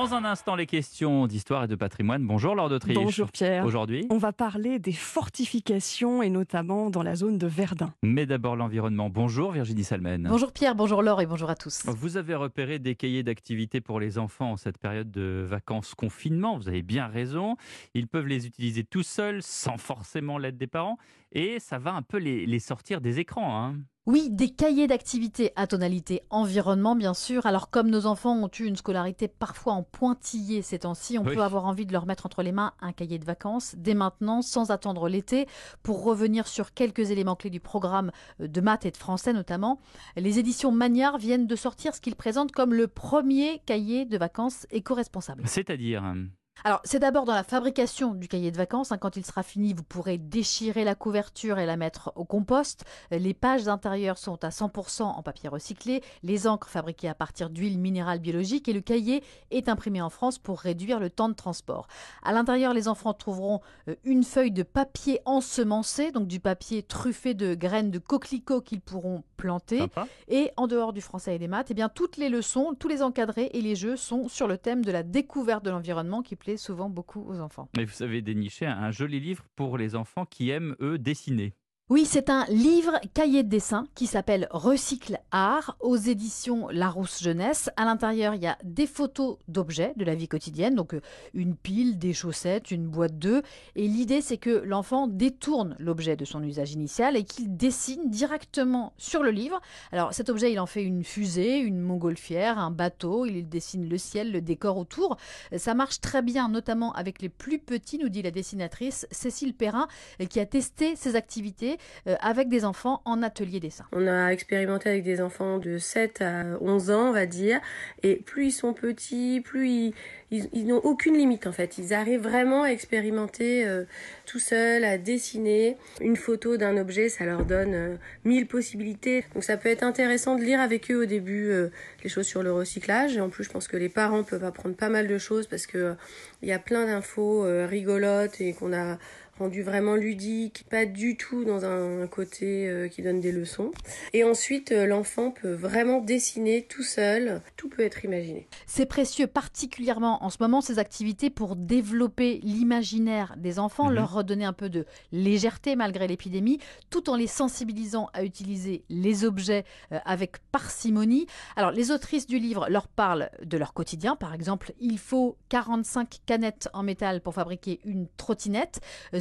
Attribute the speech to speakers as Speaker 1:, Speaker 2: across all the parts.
Speaker 1: Dans un instant, les questions d'histoire et de patrimoine. Bonjour Laure d'Autriche.
Speaker 2: Bonjour Pierre.
Speaker 1: Aujourd'hui
Speaker 2: On va parler des fortifications et notamment dans la zone de Verdun.
Speaker 1: Mais d'abord l'environnement. Bonjour Virginie Salmen.
Speaker 3: Bonjour Pierre, bonjour Laure et bonjour à tous.
Speaker 1: Vous avez repéré des cahiers d'activités pour les enfants en cette période de vacances confinement. Vous avez bien raison. Ils peuvent les utiliser tout seuls, sans forcément l'aide des parents. Et ça va un peu les, les sortir des écrans. Hein.
Speaker 3: Oui, des cahiers d'activité à tonalité environnement, bien sûr. Alors, comme nos enfants ont eu une scolarité parfois en pointillé ces temps-ci, on
Speaker 1: Oui.
Speaker 3: peut avoir envie de leur mettre entre les mains un cahier de vacances dès maintenant, sans attendre l'été, pour revenir sur quelques éléments clés du programme euh, de maths et de français notamment. Les éditions Magnard viennent de sortir ce qu'ils présentent comme le premier cahier de vacances éco-responsable.
Speaker 1: C'est-à-dire hein,
Speaker 3: Alors, c'est d'abord dans la fabrication du cahier de vacances. hein. Quand il sera fini, vous pourrez déchirer la couverture et la mettre au compost. Euh, Les pages intérieures sont à 100% en papier recyclé, les encres fabriquées à partir d'huile minérale biologique et le cahier est imprimé en France pour réduire le temps de transport. À l'intérieur, les enfants trouveront euh, une feuille de papier ensemencé, donc du papier truffé de graines de coquelicots qu'ils pourront planter.
Speaker 1: sympa.
Speaker 3: Et en dehors du français et des maths, eh bien, toutes les leçons, tous les encadrés et les jeux sont sur le thème de la découverte de l'environnement qui plaît souvent beaucoup aux enfants.
Speaker 1: Et vous avez déniché un, un joli livre pour les enfants qui aiment, eux, dessiner.
Speaker 3: Oui, c'est un livre cahier de dessin qui s'appelle Recycle Art aux éditions Larousse Jeunesse. À l'intérieur, il y a des photos d'objets de la vie quotidienne, donc euh, une pile, des chaussettes, une boîte d'œufs. Et l'idée, c'est que l'enfant détourne l'objet de son usage initial et qu'il dessine directement sur le livre. Alors cet objet, il en fait une fusée, une montgolfière, un bateau, il dessine le ciel, le décor autour. Ça marche très bien, notamment avec les plus petits, nous dit la dessinatrice Cécile Perrin, euh, qui a testé ces activités avec des enfants en atelier dessin.
Speaker 4: On a expérimenté avec des enfants de 7 à 11 ans, on va dire. Et plus ils sont petits, plus ils, n'ont aucune limite en fait. Ils arrivent vraiment à expérimenter euh, tout seuls, à dessiner. Une photo d'un objet, ça leur donne euh, mille possibilités. Donc ça peut être intéressant de lire avec eux au début euh, les choses sur le recyclage. Et en plus, je pense que les parents peuvent apprendre pas mal de choses parce que euh, il y a plein d'infos euh, rigolotes et qu'on a rendu vraiment ludique, pas du tout dans un côté euh, qui donne des leçons. Et ensuite, euh, l'enfant peut vraiment dessiner tout seul, tout peut être imaginé.
Speaker 3: C'est précieux particulièrement en ce moment ces activités pour développer l'imaginaire des enfants,
Speaker 1: Mhm.
Speaker 3: leur redonner un peu de légèreté malgré l'épidémie, tout en les sensibilisant à utiliser les objets euh, avec parcimonie. Alors les autrices du livre leur parlent de leur quotidien, par exemple, il faut 45 canettes en métal pour fabriquer une trottinette.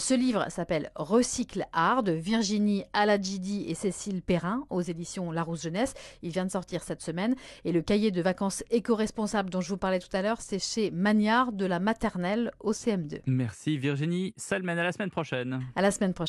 Speaker 3: Ce livre s'appelle Recycle Art de Virginie Aladjidi et Cécile Perrin aux éditions Larousse Jeunesse. Il vient de sortir cette semaine. Et le cahier de vacances éco-responsable dont je vous parlais tout à l'heure, c'est chez Magnard de la maternelle au CM2.
Speaker 1: Merci Virginie Salmen. À la semaine prochaine.
Speaker 3: À la semaine prochaine.